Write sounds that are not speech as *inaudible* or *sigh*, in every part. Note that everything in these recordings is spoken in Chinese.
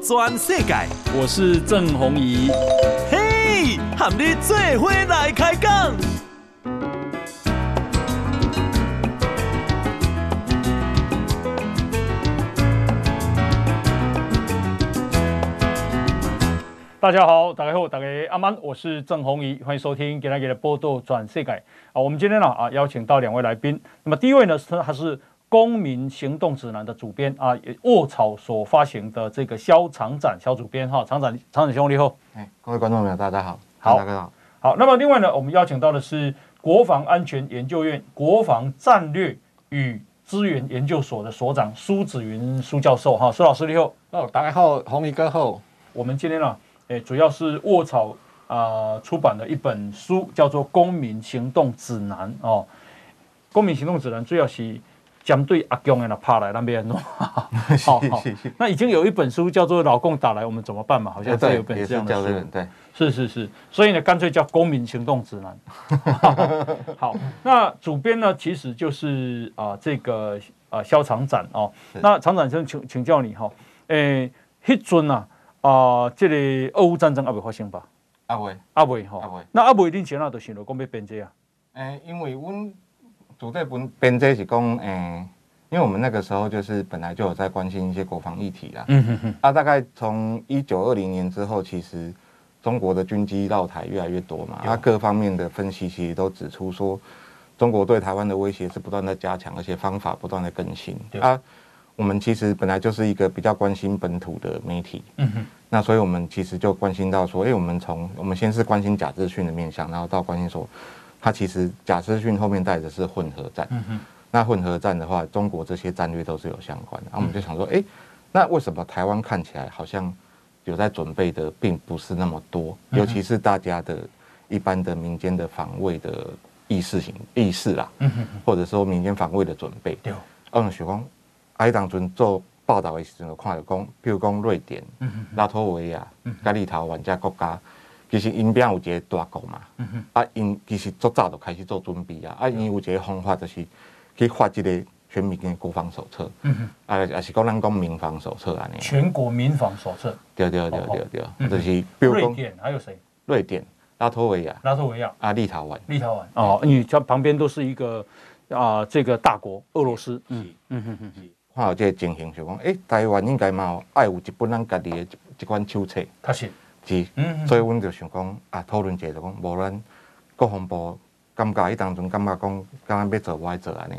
转世界，我是郑弘仪。嘿，和你做伙来开讲。大家好，大家好，大家阿曼，我是郑弘仪，欢迎收听今天的报道全世界啊。我们今天呢啊邀请到两位来宾，那么第一位呢是他是。公民行动指南的主编啊，卧草所发行的这个萧厂长萧主编哈，厂长厂长兄弟好，哎，各位观众朋友大家好，好大家好，好。那么另外呢，我们邀请到的是国防安全研究院国防战略与资源研究所的所长苏子云苏教授哈，苏老师你好，哦，大家好，红衣哥好。我们今天呢，哎，主要是卧草啊出版的一本书，叫做《公民行动指南》哦，《公民行动指南》主要是。将对阿公的那怕来那边弄，好好，*laughs* 那已经有一本书叫做《老共打来我们怎么办》嘛，好像有本这样的书，对，是是是，所以呢，干脆叫《公民行动指南》好。*laughs* 好，那主编呢，其实就是啊、呃，这个啊，肖厂长哦。那厂长先请请教你哈，诶，迄阵啊啊，这个俄乌战争还没发生吧？阿未，阿未哈，那阿未恁前啊，就想着讲要编这啊？诶，因为我。组队本编这是讲，诶、欸，因为我们那个时候就是本来就有在关心一些国防议题啦。嗯哼哼。啊，大概从一九二零年之后，其实中国的军机绕台越来越多嘛。啊，各方面的分析其实都指出说，中国对台湾的威胁是不断在加强，而且方法不断的更新。啊，我们其实本来就是一个比较关心本土的媒体。嗯哼。那所以我们其实就关心到说，诶、欸，我们从我们先是关心假资讯的面向，然后到关心说。它其实假资讯后面带的是混合战，嗯，那混合战的话，中国这些战略都是有相关的。然后我们就想说，哎，那为什么台湾看起来好像有在准备的并不是那么多？尤其是大家的一般的民间的防卫的意识型意识啦，或者说民间防卫的准备。对，嗯，许光，哎，当阵做报道的时候，看到讲，比如讲瑞典、拉脱维亚、加利陶宛这国家。其实因边有一个大国嘛，嗯、哼。啊，因其实足早就开始做准备啊，啊，因有一个方法就是去发一个全民的国防手册，嗯哼，啊，也是讲咱讲民防手册安尼，全国民防手册，对对对对对，哦、就是比如瑞典还有谁？瑞典、拉脱维亚、拉脱维亚。啊，立陶宛、立陶宛。哦，你这旁边都是一个啊，这个大国俄罗斯，嗯嗯嗯嗯，看到这个情形就讲，诶，台湾应该嘛爱有一本咱家己的一一款手册，确实。是，所以阮就想讲啊，讨论一下就讲，无咱国防部感觉伊当中感觉讲，敢若要做我来做安尼，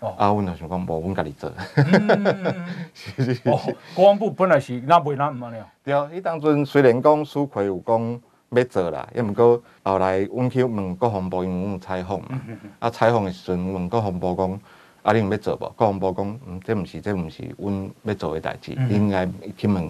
哦、啊，阮就想讲，无阮家己做。*laughs* 是是是。哦，国防部本来是那袂那么了。对啊，伊当阵虽然讲苏奎有讲要做啦，也毋过后来阮去问国防部，因为阮有采访嘛，啊，采访的时阵问国防部讲，啊，你有要做无？国防部讲，嗯，这毋是，这毋是阮要做的代志，你应该去问。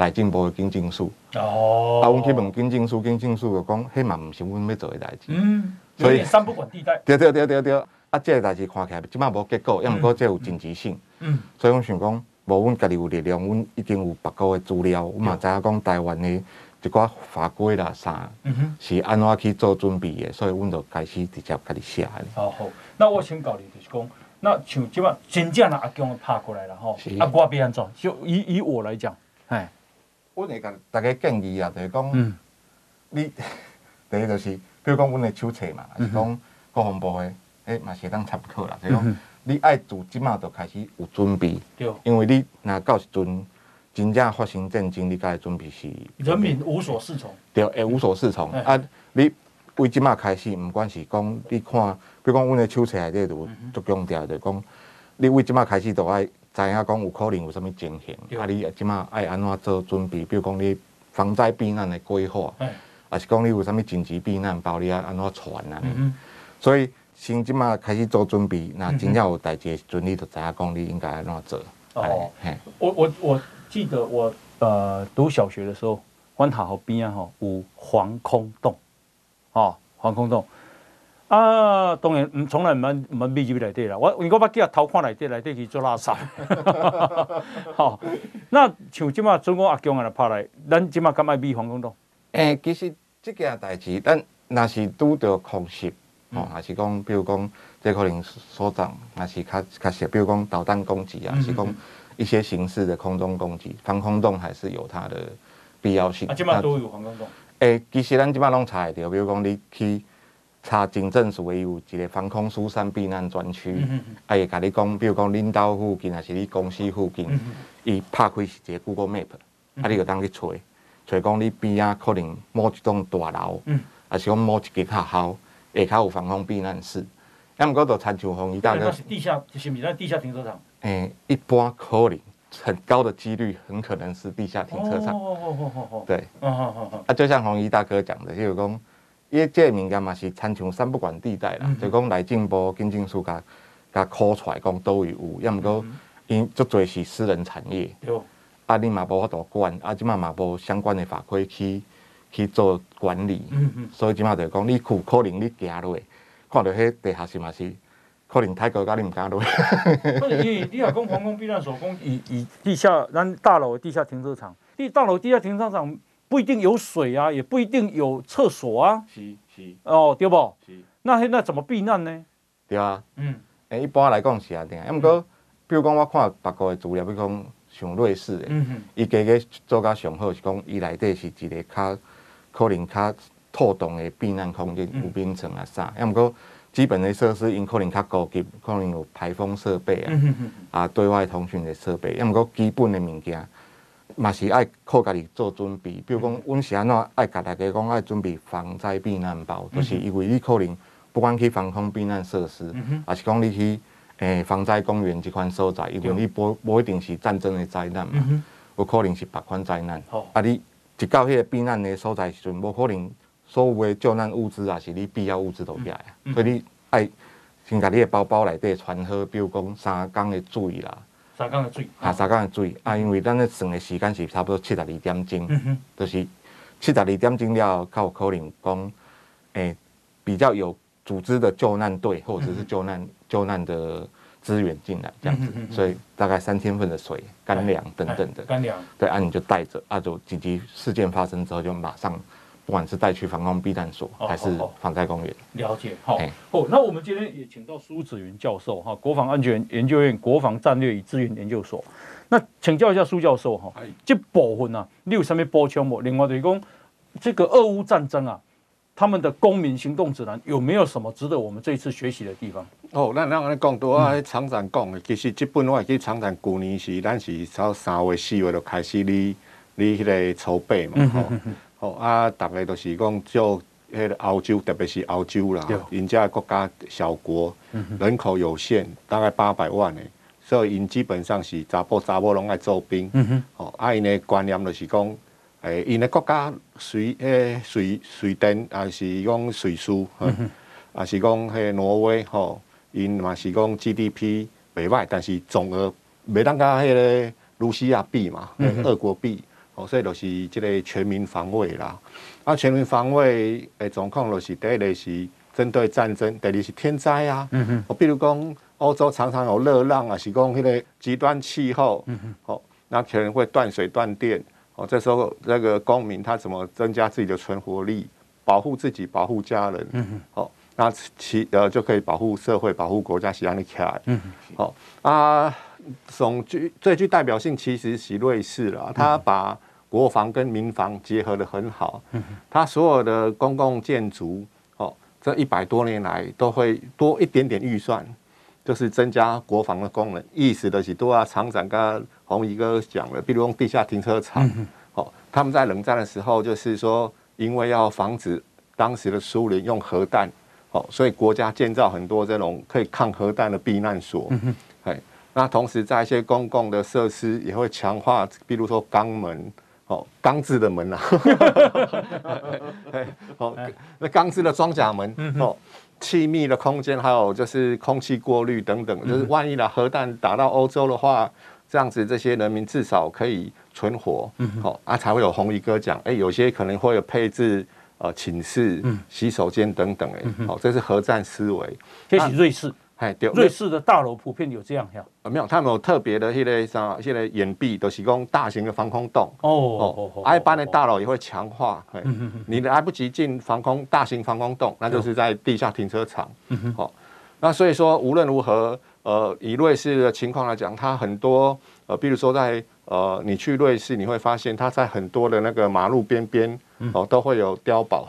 内政部的经政署哦，啊，阮去问经政署，经政署就讲，迄嘛毋是阮要做的代志，嗯，所以三不管地带，对对对对对，啊，这个代志看起来即马无结果，也毋过这有紧急性，嗯，所以阮想讲，无阮家己有力量，阮一定有别个的资料，阮嘛知影讲台湾的一寡法规啦啥，嗯哼，是安怎去做准备的，所以阮就开始直接家己写。好，好，那我请教你就是讲，那像即马真正的阿强拍过来了吼，啊，我要安怎？就以以我来讲，哎。阮会甲大家建议啊，就是讲，嗯、你 *laughs* 第一就是，比如讲，阮的手册嘛，还是讲国防部的，诶嘛是当参考啦。就是讲，你爱自即马就开始有准备，对因为你若到时阵真正发生战争，你该准备是人民无所适从，对，会无所适从。嗯、啊，你为即马开始，毋管是讲你看，比如讲，阮的手册内底就足强调，就是讲，你为即马开始就爱。知影讲有可能有啥物情形，对啊，你即马爱安怎做准备？比如讲你防灾避难的规划，啊是讲你有啥物紧急避难包，你啊安怎传啊？所以先即马开始做准备，那真正有代志的时阵，你就知影讲你应该安怎做。哦，嘿我我我记得我呃读小学的时候，关塔河边啊吼有防空洞，哦，防空洞。啊，当然唔从来唔问唔问秘籍内底啦。我如果把几啊偷看内底，内底去做垃圾。好，*laughs* 那像即马中国阿强啊来拍来，咱即马敢爱秘防空洞？诶、欸，其实即件代志，咱若是拄着空袭，哦，还是讲，比如讲这可能所长那是较较实，比如讲导弹攻击啊，嗯、是讲一些形式的空中攻击，防空洞还是有它的必要性。啊，即马都有防空洞。诶，其实咱即马拢查得到，比如讲你去查警政署有一个防空疏散避难专区，啊，会甲你讲，比如讲领导附近还是你公司附近，伊、嗯、拍开是一个 Google Map，、嗯、啊，你就当去找，找讲你边仔可能某一栋大楼，嗯，还是讲某一间学校下骹有防空避难室。要么讲就参像红衣大哥，那是地下，是毋是在地下停车场？诶，一般可能很高的几率，很可能是地下停车场。哦哦哦哦哦。对。哦哦哦。啊，就像红衣大哥讲的，就是讲，因为这个物件嘛是参像三不管地带啦，嗯、就讲内政部经政署甲甲考出来讲都有，要毋过因足侪是私人产业。啊，你嘛无法度管，啊，即嘛嘛无相关的法规去去做管理。所以即嘛就讲，你可可能你行落。看到迄地下室嘛是，可能太高，甲你毋敢落。不是，你你若讲防空避难所，讲以以地下咱大楼地下停车场，地大楼地下停车场不一定有水啊，也不一定有厕所啊。是是。哦，对不？是。那现在怎么避难呢？对啊。嗯。诶，一般来讲是安尼，啊，毋过，比如讲我看别个的资料，比如讲像瑞士的，嗯哼，伊家个做甲上好是讲，伊内底是一个较可能较。透动的避难空间，有冰层啊啥，要么个基本的设施，因可能较高级，可能有排风设备啊，啊对外通讯的设备，要么个基本的物件，嘛是爱靠家己做准备。比如讲，阮是安怎爱甲大家讲爱准备防灾避难包，就是因为你可能不管去防空避难设施，还是讲你去诶防灾公园即款所在，因为你不不一定是战争的灾难嘛，有可能是别款灾难。啊，你一到迄个避难的所在时阵，无可能。所有的救难物资啊，是你必要物资都起来所以你爱先甲你的包包内底穿好，比如讲三缸的水啦，三缸的水。啊，三缸的水。啊，因为咱咧算的时间是差不多七十二点钟，嗯、就是七十二点钟了，较有可能讲，诶、欸，比较有组织的救难队或者是救难、嗯、救难的资源进来这样子，嗯、所以大概三千份的水、干粮等等的。干粮，对，啊，你就带着，啊，就紧急事件发生之后就马上。不管是带去防空避难所，还是防灾公园，了解。好，哦，那我们今天也请到苏子云教授哈，国防安全研究院国防战略与资源研究所。那请教一下苏教授哈，这部分啊，你有什么补充不？另外就是讲，这个俄乌战争啊，他们的公民行动指南有没有什么值得我们这一次学习的地方？哦，那那我讲多啊，厂长讲的，其实这本我记厂长去年是，咱是从三月四月就开始你你迄个筹备嘛，吼、嗯。哦啊，大概都是讲就迄个欧洲，特别是欧洲啦，人家国家小国，人口有限，大概八百万诶，所以因基本上是查甫查某拢爱做兵。哦，啊因诶观念就是讲，诶因诶国家随诶随随电，啊是讲随输，啊是讲迄挪威吼，因嘛是讲 GDP 袂歹，但是总额袂当甲迄个卢西亚比嘛，俄国比。所以就是这个全民防卫啦。啊，全民防卫诶状况就是第一个是针对战争，第二是天灾啊。嗯哼。我比如讲欧洲常常有热浪啊，是讲迄个极端气候。嗯哼。好，那可能会断水断电。哦，这时候那个公民他怎么增加自己的存活力，保护自己，保护家人。嗯哼。好，那其呃就可以保护社会，保护国家，是让你起来。嗯哼。好啊，总具最具代表性其实是瑞士了，他把。国防跟民防结合的很好，他所有的公共建筑，哦，这一百多年来都会多一点点预算，就是增加国防的功能。意思的是，多啊厂长跟红衣哥讲了，比如用地下停车场，哦，他们在冷战的时候，就是说，因为要防止当时的苏联用核弹，哦，所以国家建造很多这种可以抗核弹的避难所，哎，那同时在一些公共的设施也会强化，比如说肛门。哦，钢制的门呐、*laughs* 啊，哦，那钢制的装甲门，哦，气密的空间，还有就是空气过滤等等，就是万一呢核弹打到欧洲的话，这样子这些人民至少可以存活，哦，啊才会有红衣哥讲，哎，有些可能会有配置呃寝室、洗手间等等，哎，哦，这是核战思维，这是瑞士。哎，对，瑞士的大楼普遍有这样呀？没有，他们有特别的那个啥，现在掩蔽都是讲大型的防空洞。哦哦哦，一般的大楼也会强化。嗯嗯，你来不及进防空大型防空洞，那就是在地下停车场。嗯哼，好，那所以说无论如何，呃，以瑞士的情况来讲，它很多呃，比如说在呃，你去瑞士，你会发现它在很多的那个马路边边哦，都会有碉堡。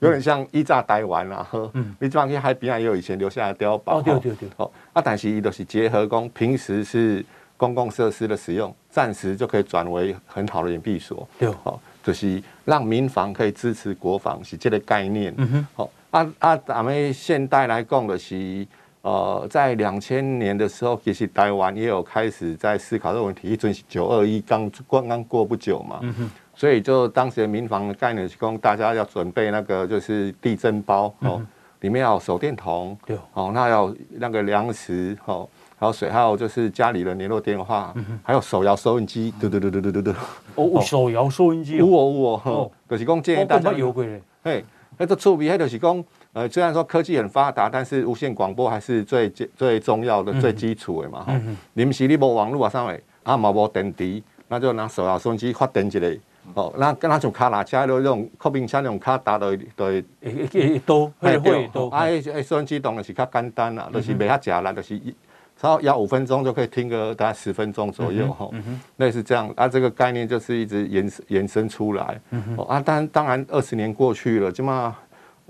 有点像伊炸台湾啦，呵，你这边海边啊也有以前留下来的碉堡，哦对对对，哦，啊，但是伊都是结合公平时是公共设施的使用，暂时就可以转为很好的掩蔽所，对，哦，就是让民防可以支持国防，是这个概念，嗯哼，好，啊啊，咱们现代来讲的是，呃，在两千年的时候，其实台湾也有开始在思考这个问题，一准是九二一刚刚刚过不久嘛，嗯哼。所以就当时的民房的概念是供大家要准备那个就是地震包哦，里面要有手电筒，对哦，那要那个粮食哦，还有水，还有就是家里的联络电话，还有手摇收音机，嘟嘟嘟嘟嘟嘟嘟。哦，手摇收音机，有哦有哦，就是讲建议大家。有过嘞。嘿，那个触笔，还就是讲，呃，虽然说科技很发达，但是无线广播还是最最重要的、最基础的嘛哈。临时你无网络啊上面啊冇无电池，那就拿手摇收音机发电一个。哦，那跟那种卡拉车那种客运车那种卡打的对，会会多，会会多。啊，诶收音机当然是较简单啦，就是袂遐吃啦，就是一，超要五分钟就可以听个大概十分钟左右吼。类似这样，啊，这个概念就是一直延延伸出来。哦，啊，当当然二十年过去了，即嘛，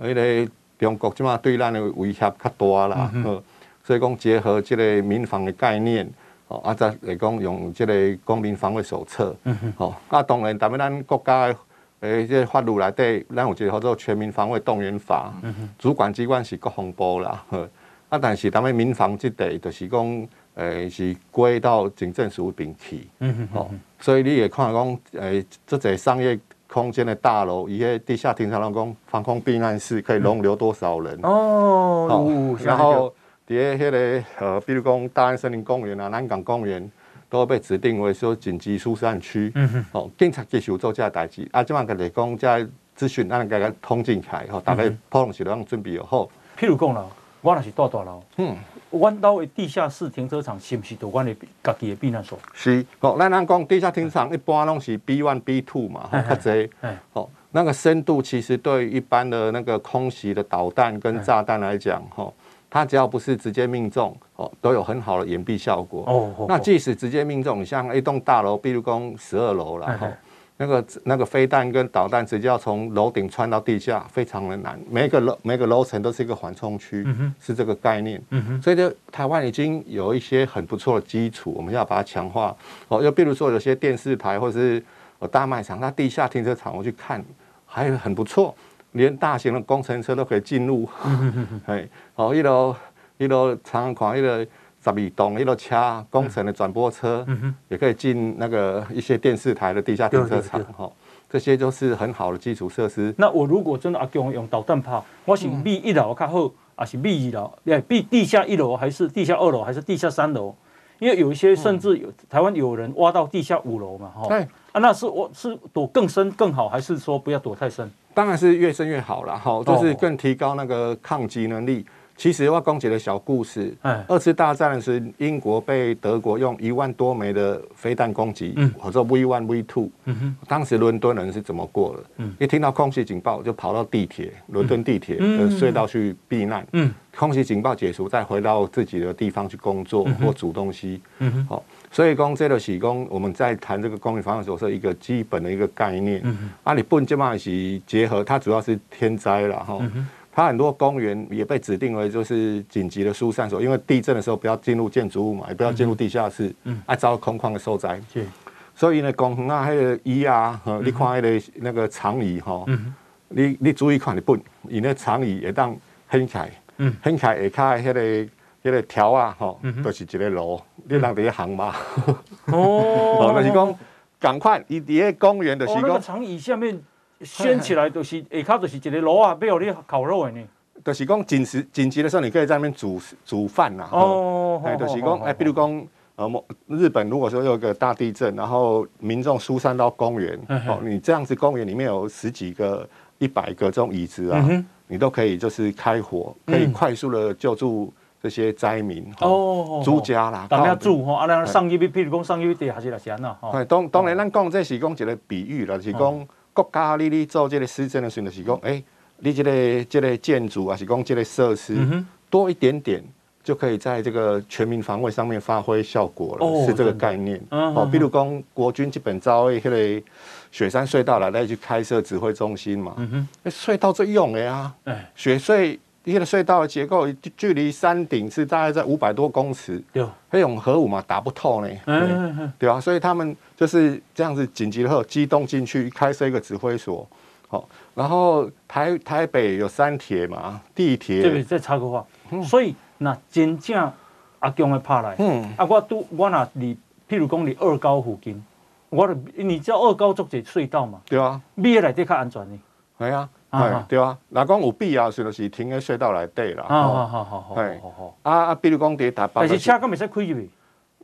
迄个中国即嘛对咱的威胁较大啦。所以讲结合这个民防的概念。哦，啊，再来讲用这个公民防卫手册，嗯哼，哦，啊，当然，咱们咱国家诶，诶，这个法律内底，咱有一个叫做《全民防卫动员法》，嗯哼，主管机关是国防部啦，呵，啊，但是咱们民防这块就是讲，诶，是归到警政署边去，嗯哼，哦，所以你也看讲，诶，这个商业空间的大楼，伊个地下停车场讲防空避难室可以容留多少人？哦，哦，然后。在迄个呃，比如讲大安森林公园啊、南港公园，都被指定为说紧急疏散区。嗯哼。哦，警察继续做这代志。啊，即嘛个来讲，这资讯咱个个通进来，吼，大概普通是拢准备好。譬如讲啦，我若是大大楼，嗯，弯道的地下室停车场是毋是都阮的家己的避难所？是。哦，咱咱讲地下停车场一般拢是 B one、B two 嘛，吼，较侪。嗯。哦，那个深度其实对一般的那个空袭的导弹跟炸弹来讲，吼。它只要不是直接命中，哦，都有很好的掩蔽效果。哦，那即使直接命中，像一栋大楼，比如讲十二楼了，哈，那个那个飞弹跟导弹直接要从楼顶穿到地下，非常的难。每个楼每个楼层都是一个缓冲区，是这个概念。所以就台湾已经有一些很不错的基础，我们要把它强化。哦，又比如说有些电视台或者是大卖场，它地下停车场我去看，还很不错。连大型的工程车都可以进入，哎，哦，一楼一楼长款，一楼十二栋，一楼车工程的转播车，也可以进那个一些电视台的地下停车场，哈，这些都是很好的基础设施。那我如果真的阿强用导弹炮，我是避一楼较好，还是避二楼？哎，避地下一楼还是地下二楼还是地下三楼？因为有一些甚至有台湾有人挖到地下五楼嘛，哈，啊，那是我是躲更深更好，还是说不要躲太深？当然是越深越好了，哈，就是更提高那个抗击能力。其实我讲几个小故事。二次大战的时候，英国被德国用一万多枚的飞弹攻击，或者 V one V two。当时伦敦人是怎么过的？一听到空袭警报，就跑到地铁，伦敦地铁的隧道去避难。空袭警报解除，再回到自己的地方去工作或煮东西。好。所以讲，这个是讲我们在谈这个公民防卫手册一个基本的一个概念。嗯、哼啊，你不能这么是结合，它主要是天灾了哈。嗯、它很多公园也被指定为就是紧急的疏散所，因为地震的时候不要进入建筑物嘛，也不要进入地下室，嗯，爱遭空旷的受灾。所以呢，公园啊，那个椅啊，你看那个那个长椅哈，嗯、你你注意看，你不，你那长椅也当掀开，嗯，掀开下开那个。这个条啊，吼，都是一个路，你人在行嘛。哦，*laughs* 那是讲，赶快，伊伫个公园就是讲。哦，那个长椅下面掀起来，就是下骹就是一个炉啊，要你烤肉的呢。就是讲紧时紧急的时候，你可以在那边煮煮饭呐。哦。哎，就是讲，哎，比如讲，呃，日本如果说有个大地震，然后民众疏散到公园，哦，你这样子公园里面有十几个、一百个这种椅子啊，你都可以就是开火，可以快速的救助。这些灾民哦，住家啦，大家住吼，啊，咱上一笔，譬如讲上一笔地还是来钱呐？哎，当当然，咱讲这是讲一个比喻啦，是讲国家你做这个施政的时候，就是讲，哎，你这个这个建筑啊，是讲这个设施，多一点点，就可以在这个全民防卫上面发挥效果了，哦、是这个概念。嗯、哦，比如讲国军基本招诶，迄个雪山隧道来再去开设指挥中心嘛。嗯哼，那隧道最用的呀。哎，雪隧。一个隧道的结构距离山顶是大概在五百多公尺，对，那种核武嘛打不透呢，嗯，对啊，所以他们就是这样子紧急的后机动进去开设一个指挥所，好，然后台台北有三铁嘛，地铁，这边再插个话，所以那真正阿强会拍来，嗯，啊我都我那离，譬如讲离二高附近，我你知道二高做这隧道嘛，对啊，咩来得较安全呢？系啊。系对啊，那讲有必要时就是停在隧道内底啦。好好好好好。好，啊啊，比如讲在台北，但是车敢未使开入去。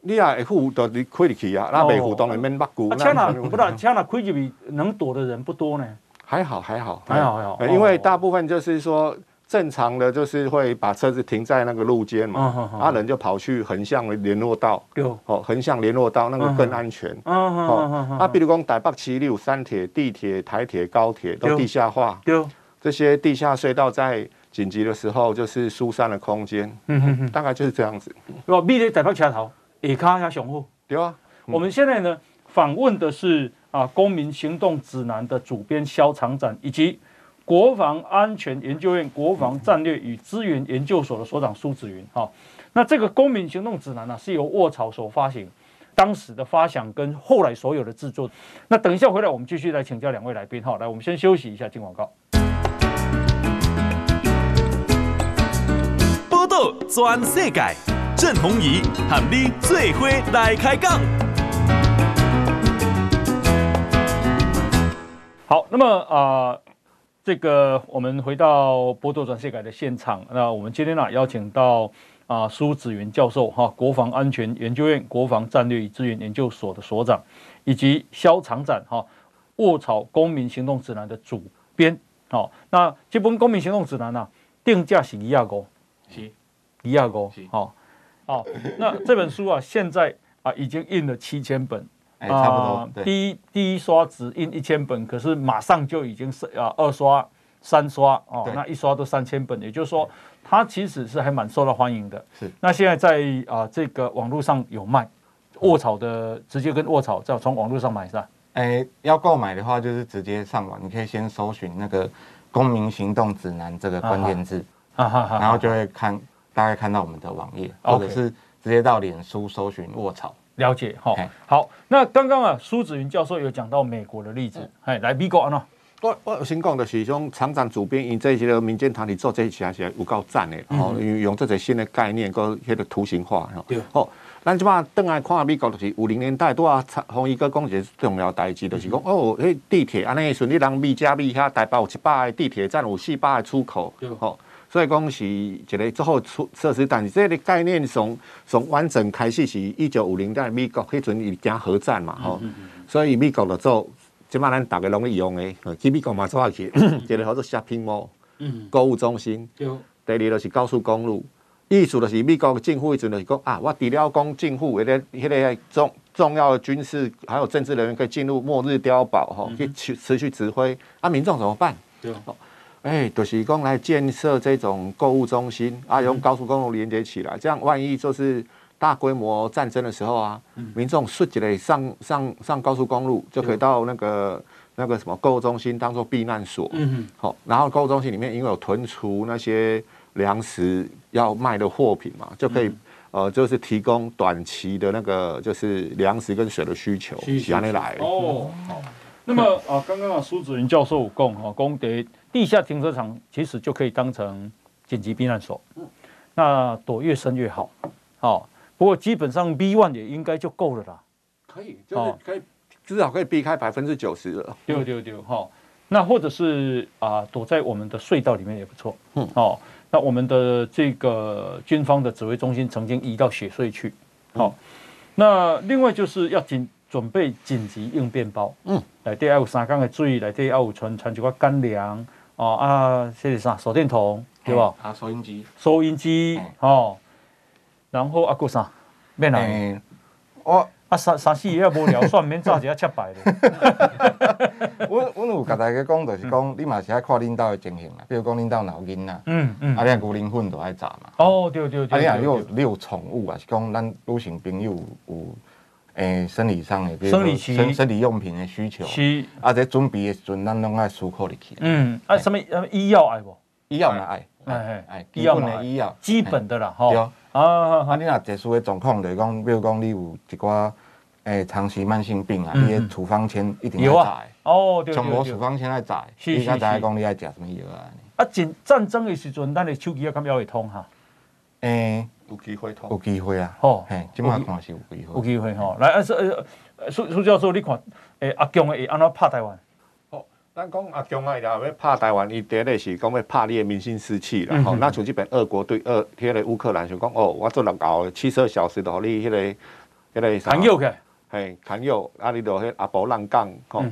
你啊，会付，就你开入去啊，那未互动你免捌顾。车哪不啦车哪开入去能躲的人不多呢？还好还好还好还好，因为大部分就是说。正常的就是会把车子停在那个路肩嘛，啊人就跑去横向联络道，哦横向联络道那个更安全，哦啊比如讲台北七六三铁、地铁、台铁、高铁都地下化，这些地下隧道在紧急的时候就是疏散的空间，大概就是这样子。我比你台北车头也卡还雄厚，对啊。我们现在呢访问的是啊公民行动指南的主编萧长展以及。国防安全研究院国防战略与资源研究所的所长苏子云，好，那这个公民行动指南呢，是由卧草所发行，当时的发想跟后来所有的制作。那等一下回来，我们继续来请教两位来宾，好，来，我们先休息一下，进广告。报道全世界，郑弘仪喊你最伙来开讲。好，那么啊。呃这个我们回到波多转世改的现场，那我们今天呢邀请到啊苏子云教授哈，国防安全研究院国防战略与资源研究所的所长，以及萧长展哈卧草公民行动指南的主编，好，那这本公民行动指南呢定价是一亚是一亚高，好，好，那这本书啊现在啊已经印了七千本。哎，差不多。呃、第一第一刷只印一千本，可是马上就已经是啊二刷、三刷哦，那一刷都三千本，也就是说，它其实是还蛮受到欢迎的。是。那现在在啊、呃、这个网络上有卖，卧草的直接跟卧草在从网络上买是吧？哎，要购买的话就是直接上网，你可以先搜寻那个“公民行动指南”这个关键字，啊哈哈，然后就会看大概看到我们的网页，或者是直接到脸书搜寻卧草。了解，好，好。那刚刚啊，苏子云教授有讲到美国的例子，哎，来美国啊，我我先讲的是，种厂长主编因这些个民间团体做这些是有够赞的，哦，用这些新的概念跟那个图形化，对，好。咱即马等来看美国，就是五零年代都啊，红衣哥讲一个重要代志，就是讲哦，迄地铁安尼，顺利人米加米遐，台北有七百个地铁站，有四百个出口，好。所以讲是一个最后出设施，但是这个概念从从完整开始是一九五零年代美国迄阵伊讲核战嘛，吼，所以美国就做，即马咱大家拢会用诶，去美国嘛做下去，一个叫做 shopping mall，购物中心，第二就是高速公路，意思就是美国政府迄阵就是讲啊，我除了讲政府迄个迄个重重要的军事还有政治人员可以进入末日碉堡吼，去持持续指挥，啊，民众怎么办？对。哎，就是讲来建设这种购物中心啊，用高速公路连接起来，这样万一就是大规模战争的时候啊，民众顺起来上上上高速公路，就可以到那个那个什么购物中心当做避难所。嗯好，然后购物中心里面因为有囤储那些粮食要卖的货品嘛，就可以呃，就是提供短期的那个就是粮食跟水的需求，这样来。哦，好。那么啊，刚刚啊，苏子云教授讲哈，讲的地下停车场其实就可以当成紧急避难所，那躲越深越好。好，不过基本上 B one 也应该就够了啦。可以，就是可以至少可以避开百分之九十了。对对对，好。那或者是啊，躲在我们的隧道里面也不错。嗯，好。那我们的这个军方的指挥中心曾经移到雪隧去。好，那另外就是要紧。准备紧急应变包，嗯，内底还有三缸的水，内底还有存存几块干粮，哦啊，这是啥？手电筒，对吧？啊，收音机，收音机，哦，然后啊，搁啥？咩来？我啊，三三四也无聊，算免炸一下七百的。*laughs* 阮阮有甲大家讲，就是讲你嘛是爱看领导的情形啦。比如讲领导脑筋啦，嗯嗯，啊，你牛奶粉都爱炸嘛。哦，对对对。啊，你若有你有宠物啊，是讲咱女性朋友有诶生理上的，比如说生生理用品的需求。是。啊，在准备的时阵，咱拢爱思考入去。嗯。啊，什么医药爱无？医药嘛爱。哎哎哎，基本的医药，基本的啦，吼。对。啊，啊，你若特殊的状况，就是讲，比如讲，你有一寡。诶，长期慢性病啊，你的处方签一定要在。哦，对对对。从无处方签要在，你刚才讲你爱食什么药啊？啊，战战争的时阵，咱的手机要敢要会通哈？诶，有机会通。有机会啊。吼，嘿，今麦看是有机会。有机会吼，来，啊，苏苏教授，你看，诶，阿强会安怎拍台湾？哦，咱讲阿强啊，伊要拍台湾，伊第一是讲要拍你的民心士气啦。吼，那像这边俄国对俄，迄个乌克兰就讲，哦，我做六熬七十二小时的，互你迄个，迄个啥？嘿，朋友，啊，你就迄阿伯浪港，吼，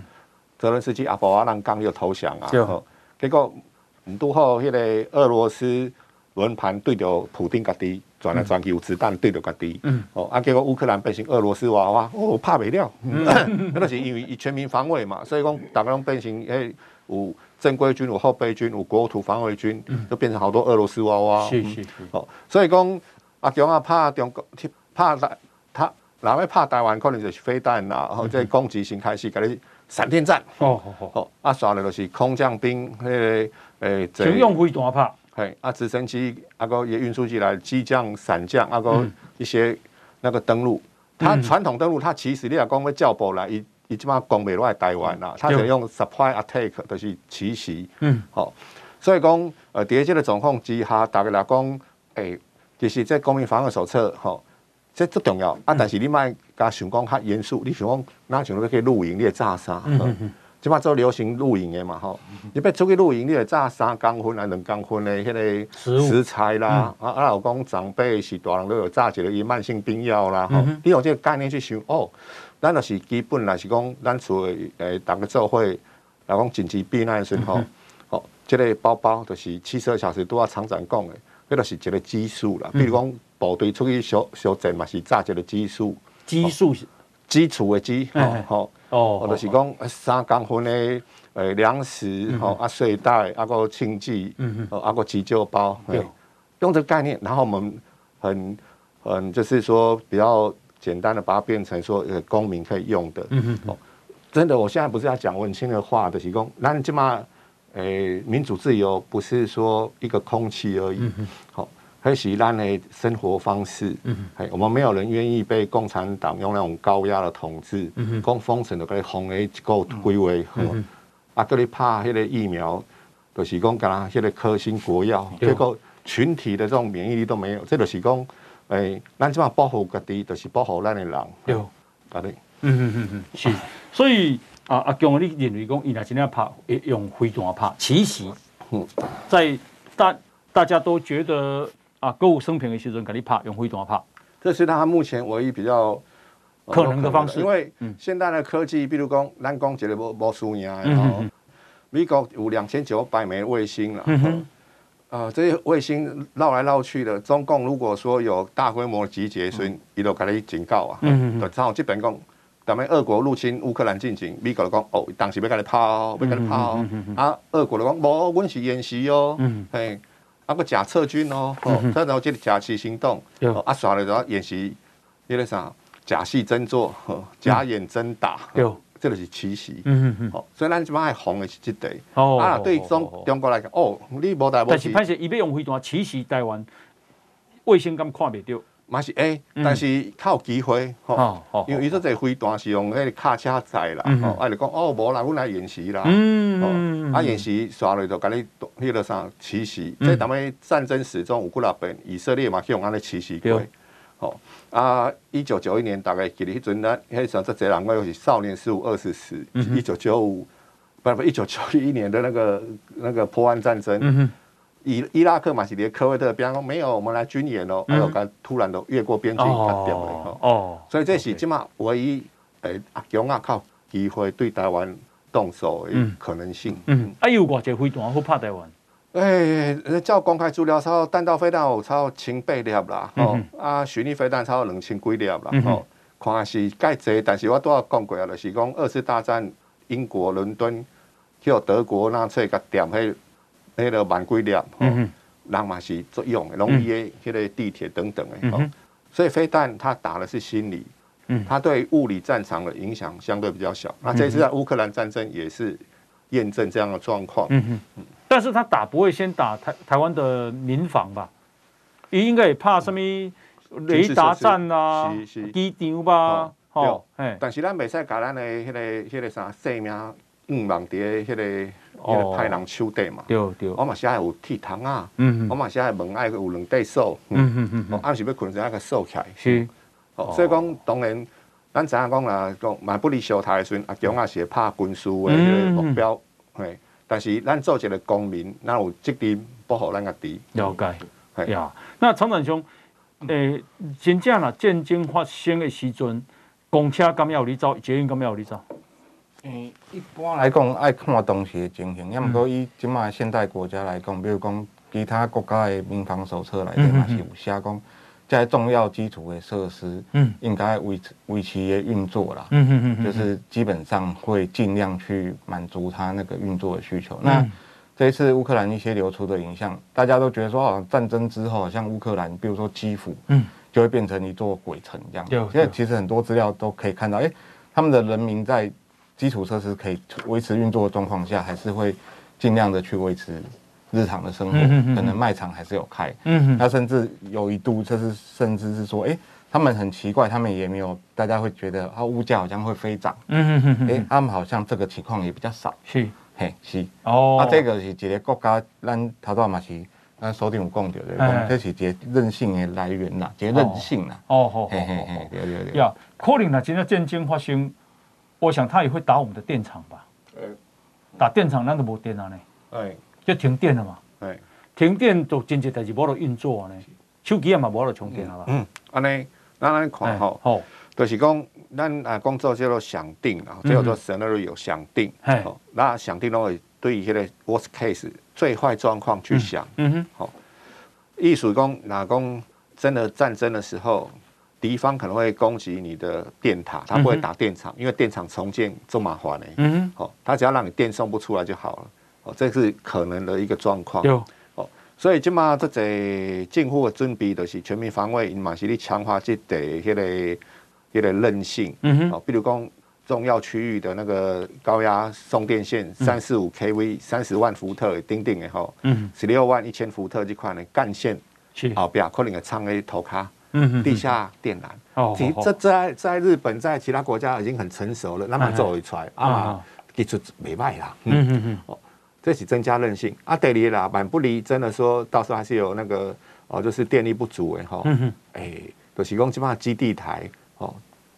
泽连斯基阿伯啊浪港又投降啊，吼，结果毋拄好，迄个俄罗斯轮盘对着普丁家己转来转去有子弹对着家己，哦，啊，结果乌克兰变成俄罗斯娃娃，哦，怕袂了，*laughs* 那是因为伊全民防卫嘛，所以讲大家拢变成诶有正规军、有后备军、有国土防卫军，就变成好多俄罗斯娃娃，是是是，哦，所以讲阿强啊怕中国，拍来他。哪位怕台湾可能就是飞弹啦，然后在攻击性开始，给你闪电战。哦哦哦。啊，耍的就是空降兵，那个诶，全用飞弹拍。嘿，啊，直升机，啊个也运输机来，机降、伞降，啊个一些那个登陆。它传统登陆，它其实你讲要叫步来，伊伊即马攻袂落来台湾啦，它是用 supply attack，就是奇袭。嗯。好，所以讲，呃，第一届的状况之下，大概来讲，诶，其实在公民防卫手册，吼。这最重要啊！但是你莫甲想讲较严肃，你想讲哪像要去露营，你会炸啥？即摆做流行露营的嘛，吼！你要出去露营，你会炸三公分啊，两公分的迄个食材啦。啊啊，有讲长辈是大人都有炸一个伊慢性病药啦，吼！你用这个概念去想，哦，咱就是基本来是讲咱厝诶诶，逐个做伙来讲紧急避难的时候，吼，这个包包就是七十二小时都要厂长讲的，迄个是一个基数啦，比如讲。部队出去小小战嘛，是炸一个基数，基数是基础的基，吼，哦，或者是讲三公分的诶粮食，吼啊睡袋，啊个清剂，嗯嗯，啊个急救包，对，用这个概念，然后我们很很就是说比较简单的把它变成说呃公民可以用的，嗯嗯，哦，真的，我现在不是要讲文青的话的，提供，那起码诶民主自由不是说一个空气而已，好。开始咱的生活方式，嗯，我们没有人愿意被共产党用那种高压的统治，嗯，讲封城就给你封的一个规划，嗯，啊，给你拍迄个疫苗，就是讲干那迄个科兴国药，结果群体的这种免疫力都没有，这就是讲，诶，咱起码保护家己，就是保护咱的人，对，啊对，嗯嗯嗯嗯，是，所以啊阿强，你认为讲，伊若真正拍用飞弹拍，其实，嗯，在大大家都觉得。啊，购物生平的时阵，给你拍用飞弹拍，这是他目前唯一比较可能的方式。因为现代的科技，比如讲，咱讲一个无无输赢，然后美国有两千九百枚卫星了，啊，这些卫星绕来绕去的，中共如果说有大规模集结，所以伊就给你警告啊，嗯嗯，然后基本讲，咱们俄国入侵乌克兰进行，美国就讲哦，当时要给你抛，要给你跑，啊，俄国就讲无，阮是演习哦，嗯，嘿。啊个假撤军哦，*laughs* 哦，然后这个假期行动，*laughs* 啊耍了然后演习，那个啥假戏真做，假演真打，有，这个是奇袭，嗯嗯嗯，所以咱这边还红的是这对，啊对中中国来讲，哦，你无代无，但是拍摄伊要用飞弹奇袭台湾，卫星敢看袂到。嘛是诶，但是较有机会吼，因为伊这个飞弹是用迄个卡车载啦，吼，啊就讲哦，无啦，阮来演习啦，嗯，啊演习刷了就甲你迄个啥奇袭，即当咩战争史中有几若遍，以色列嘛去用安尼奇袭过，吼，啊，一九九一年大概记得迄阵咱迄时阵这侪人，我有是少年十五二十时，一九九五，不不一九九一年的那个那个破案战争。伊伊拉克嘛是连科威特边讲没有，我们来军演哦，哎呦刚突然都越过边境干掉了哦，所以这是起码唯一诶阿强啊靠机会对台湾动手的可能性。嗯，啊有偌济飞弹好拍台湾？诶，照公开资料，超弹道飞弹有超千八粒啦，吼。啊，巡弋飞弹超两千几粒啦，吼。看是介济，但是我都要讲过啊，就是讲二次大战英国伦敦叫德国纳粹个点迄迄个万几粒，嗯人嘛是作用的，容易的迄个地铁等等的，嗯、所以飞弹它打的是心理，嗯，它对物理战场的影响相对比较小。那这次在乌克兰战争也是验证这样的状况，嗯嗯，但是他打不会先打台台湾的民防吧？伊应该也怕什么雷达站啊、机场吧？哦，但是咱袂使甲咱的迄个、迄个啥生命硬绑伫迄个、迄个歹人手底嘛。对对，我嘛是爱有铁窗啊，我嘛是爱门爱有两块锁，嗯嗯嗯，暗时要困时爱个锁起来。是，哦所以讲当然，咱知影讲啦，讲万不离小台的时阵，阿强也是会拍军事的目标，嘿。但是咱做一个公民，咱有责任保护咱家己。了解，呀。那厂长兄，诶，真正啦，战争发生的时阵。公车敢要你走，捷运敢要你走？嗯，一般来讲，爱看当时的情形。要么说以今麦现代国家来讲，比如讲其他国家的民防手册来讲，嘛是有写讲，在重要基础的设施，嗯，应该维持维持的运作啦。嗯嗯嗯，就是基本上会尽量去满足他那个运作的需求。那这一次乌克兰一些流出的影像，大家都觉得说，好像战争之后，像乌克兰，比如说基辅，嗯。就会变成一座鬼城这样。因为其实很多资料都可以看到，哎，他们的人民在基础设施可以维持运作的状况下，还是会尽量的去维持日常的生活。可能卖场还是有开。嗯，那甚至有一度就是甚至是说，哎，他们很奇怪，他们也没有，大家会觉得啊，物价好像会飞涨。嗯嗯嗯。哎，他们好像这个情况也比较少。是，嘿，是。哦。那这个是几个国家，咱头多嘛是。那首先有讲到的，这是一个韧性的来源啦，一个韧性啦。哦，好，嘿嘿嘿，对对对。呀，可能呢，今天战争发生，我想他也会打我们的电厂吧？打电厂那个没电啊呢？哎，就停电了嘛？哎，停电就真正代志无了运作啊呢？手机也嘛无了充电了吧？嗯，安尼，咱来看吼，好，就是讲咱啊工作叫做想定啊，叫做 scenario 想定，好，那想定拢会对于迄个 worst case。最坏状况去想，嗯哼，好，艺术工哪工真的战争的时候，敌方可能会攻击你的电塔，他不会打电厂，因为电厂重建这么麻烦呢，嗯哼，好，他只要让你电送不出来就好了，哦，这是可能的一个状况，有，哦，所以今嘛这个政府的准备就是全民防卫，嘛是你强化这个迄个迄个韧性，嗯哼，哦，比如讲。重要区域的那个高压送电线，三四五 kV，三十万伏特，顶顶的吼，嗯十六万一千伏特这块呢干线，好，不要可能的仓 A 头卡，地下电缆，哦，这在在日本，在其他国家已经很成熟了，那么做一出来啊，技术没卖啦，嗯。嗯嗯，哦，这是增加韧性。啊，第二啦，满不离，真的说到时候还是有那个哦，就是电力不足哎哈，哎，就是讲基本上基地台哦，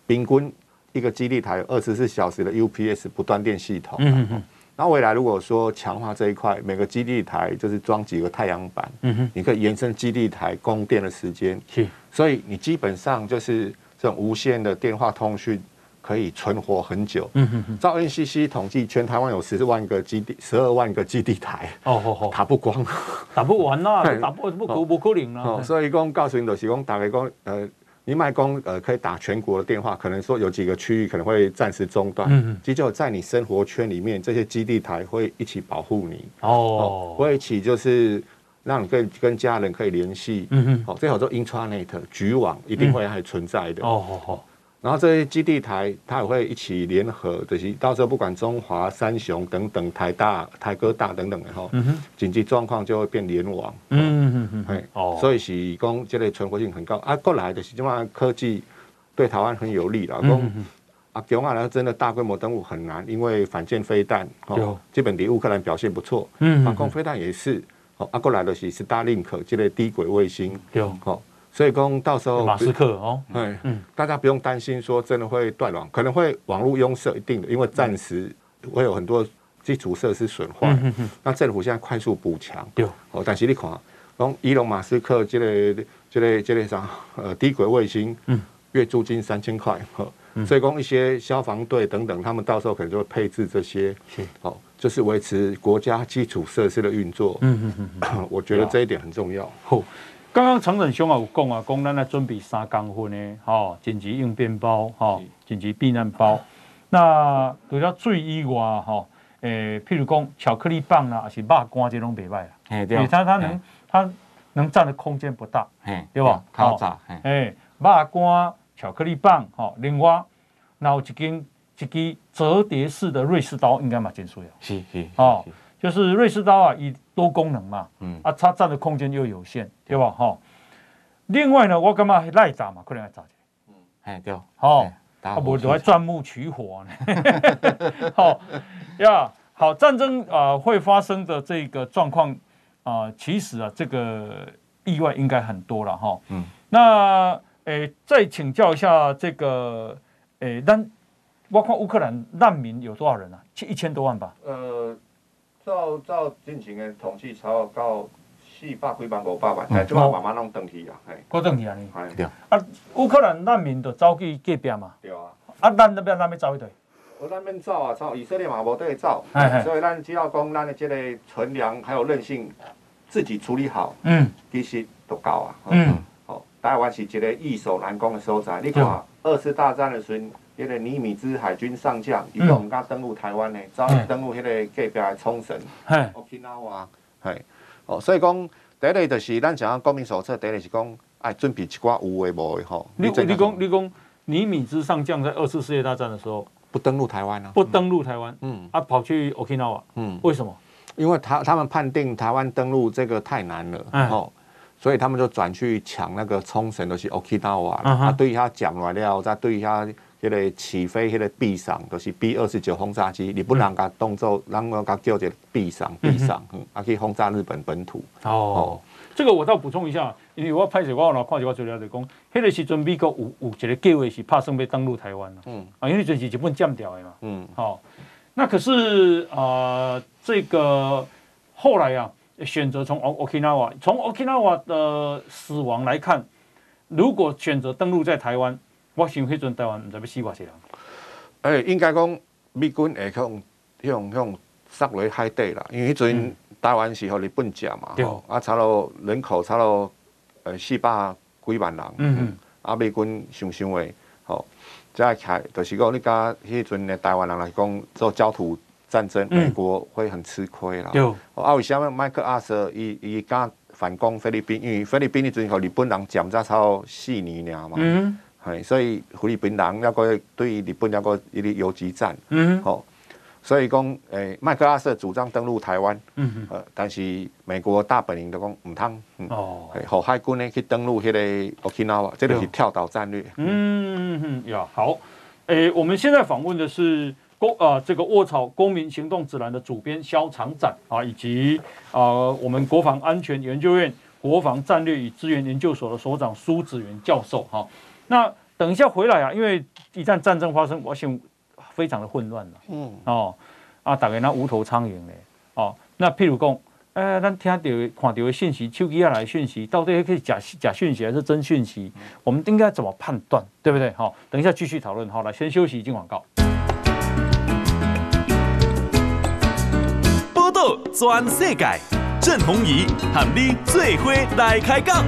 兵军。一个基地台有二十四小时的 UPS 不断电系统，嗯哼，然后未来如果说强化这一块，每个基地台就是装几个太阳板，嗯哼，你可以延伸基地台供电的时间，是，所以你基本上就是这种无线的电话通讯可以存活很久，嗯哼，照 NCC 统计，全台湾有十万个基地，十二万个基地台，哦哦哦，打不光，打不完啦，*laughs* 打不不可不可能啦，所以讲告诉你就是讲大概讲呃。你卖工呃可以打全国的电话，可能说有几个区域可能会暂时中断。嗯，其实就在你生活圈里面，这些基地台会一起保护你。哦，会一起就是让你跟跟家人可以联系。嗯嗯，好，最好做 intranet 局网一定会还存在的。哦，好好。然后这些基地台，它也会一起联合，就是到时候不管中华、三雄等等，台大、台哥大等等的哈，紧急状况就会变联网。嗯嗯嗯嗯，哦，所以是讲这类存活性很高啊。过来的是这么科技对台湾很有利啦。讲啊，讲啊，真的大规模登陆很难，因为反舰飞弹哦，基本的乌克兰表现不错，嗯，防空飞弹也是。哦，啊，过来的是 Starlink 这类低轨卫星，有好。所以讲到时候马斯克哦，嗯嗯，大家不用担心说真的会断网，可能会网络拥塞一定的，因为暂时会有很多基础设施损坏。嗯嗯，那政府现在快速补强，对。哦。但是你看，讲伊隆马斯克这类这类这类啥呃低轨卫星，嗯，月租金三千块，所以讲一些消防队等等，他们到时候可能就会配置这些，是。哦，就是维持国家基础设施的运作。嗯嗯嗯，*coughs* 我觉得这一点很重要。刚刚厂长兄啊有讲啊，讲咱来准备三公分的吼紧急应变包吼紧急避难包。那除了水以外吼，诶，譬如讲巧克力棒啦，还是肉干这种袂歹啦。哎，对。它它能它能占的空间不大，对吧？好炸。哎，肉干、巧克力棒，吼，另外，然后一根一支折叠式的瑞士刀，应该嘛真需要。是是。哦，就是瑞士刀啊，以多功能嘛，嗯，啊，它占的空间又有限，对吧？哈。另外呢，我感觉赖炸嘛，可能要炸一下。嗯，哎，对。好。啊，不就来钻木取火呢？*laughs* 好呀，好，战争啊、呃、会发生的这个状况啊、呃，其实啊，这个意外应该很多了哈。嗯，那诶、欸，再请教一下这个诶，那、欸、包括乌克兰难民有多少人啊？一千多万吧？呃，照照进行的统计，差不到。四百几万五百万，哎，就慢慢拢转去啊，哎，过转去啊，你，对。啊，乌克兰难民就走去隔壁嘛，对啊，啊，咱那边咱要走去对，我咱免走啊，走以色列嘛无得走，所以咱只要讲咱的这个存粮还有韧性自己处理好，嗯，其实都够啊，嗯，好，台湾是一个易守难攻的所在，你看二次大战的时阵，那个尼米兹海军上将，伊都唔敢登陆台湾呢，早登陆迄个隔壁的冲绳，嘿，Okinawa，嘿。哦，所以讲第一个就是咱想讲国民手册，第一个是讲哎准备一寡有的无的吼。你你讲你讲尼米兹上将在二次世界大战的时候不登陆台湾啊？不登陆台湾，嗯，啊跑去 Okinawa，嗯，为什么？因为他他们判定台湾登陆这个太难了，哎、哦，所以他们就转去抢那个冲绳，就是 Okinawa，啊，啊对于他讲完了，再对于他。迄个起飞，迄个 B 上都是 B 二十九轰炸机，你不能甲动作，咱我甲叫一个 B 上 B 上，嗯，啊可以轰炸日本本土。哦，哦这个我倒补充一下，因为我拍摄我有看一我资料就讲，迄个时阵美国有有一个计划是拍算要登陆台湾嗯，啊，因为这是日本占掉的嘛。嗯，好、哦，那可是啊、呃，这个后来啊，选择从 Okinawa，从 Okinawa 的死亡来看，如果选择登陆在台湾。我想迄阵台湾毋知要死偌济人。诶，应该讲美军会向向向塞落海底啦，因为迄阵台湾是互日本食嘛，吼、嗯，啊，差不多人口差不多诶四百几万人，嗯嗯，啊，美军想想诶，吼，再开就是讲你甲迄阵诶台湾人来讲做焦土战争，美国会很吃亏啦。有、嗯，啊，为什么麦克阿瑟伊伊敢反攻菲律宾？因为菲律宾迄阵互日本人占咗差四年尔嘛。嗯系，所以菲律宾人要个对日本要个一啲游击战，嗯，好，所以讲诶，麦克阿瑟主张登陆台湾，嗯呃，但是美国大本营都讲唔通，哦，好海军呢去登陆迄个 Okinawa，这个是跳岛战略，嗯嗯嗯，呀，好，诶，我们现在访问的是公啊，这个沃草公民行动指南的主编肖长展啊，以及啊，我们国防安全研究院国防战略与资源研究所的所长苏子元教授，哈。那等一下回来啊，因为一旦战争发生，我想非常的混乱了。嗯，哦，啊，大概那无头苍蝇嘞。哦，那譬如讲，哎、欸，咱听到看到的信息，手机下来的讯息，到底可以假假讯息还是真讯息？嗯、我们应该怎么判断，对不对？好，等一下继续讨论。好，来先休息，进广告。报道全世界，郑鸿仪喊你最伙来开讲。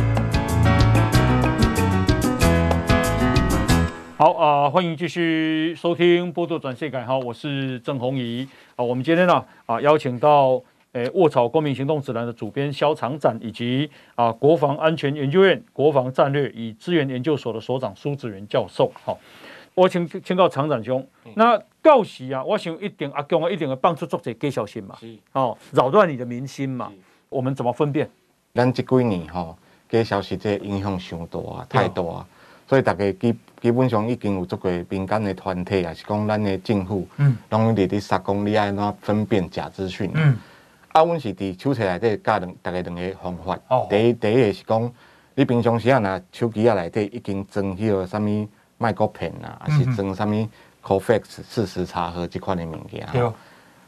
好啊、呃，欢迎继续收听《波多转世改》好，我是郑弘仪啊。我们今天呢啊邀请到诶《卧草公民行动指南》的主编萧长展，以及啊国防安全研究院国防战略与资源研究所的所长苏子元教授。好，我请请教长展兄，嗯、那到时啊，我想一定阿公啊一定会帮助作者给小心嘛，哦扰乱你的民心嘛，我们怎么分辨？咱这几年哈假消息这影响太大啊，太大啊。所以大家基基本上已经有足过民间的团体，也是讲咱的政府，拢伫伫杀公，你爱安怎分辨假资讯？嗯，啊，阮是伫手册内底教两大家两个方法。哦，第一第一个是讲，你平常时啊，若手机啊内底已经装迄个啥物麦克片啊，还是装啥物 Cofacts 事实查核这款的物件。对、哦。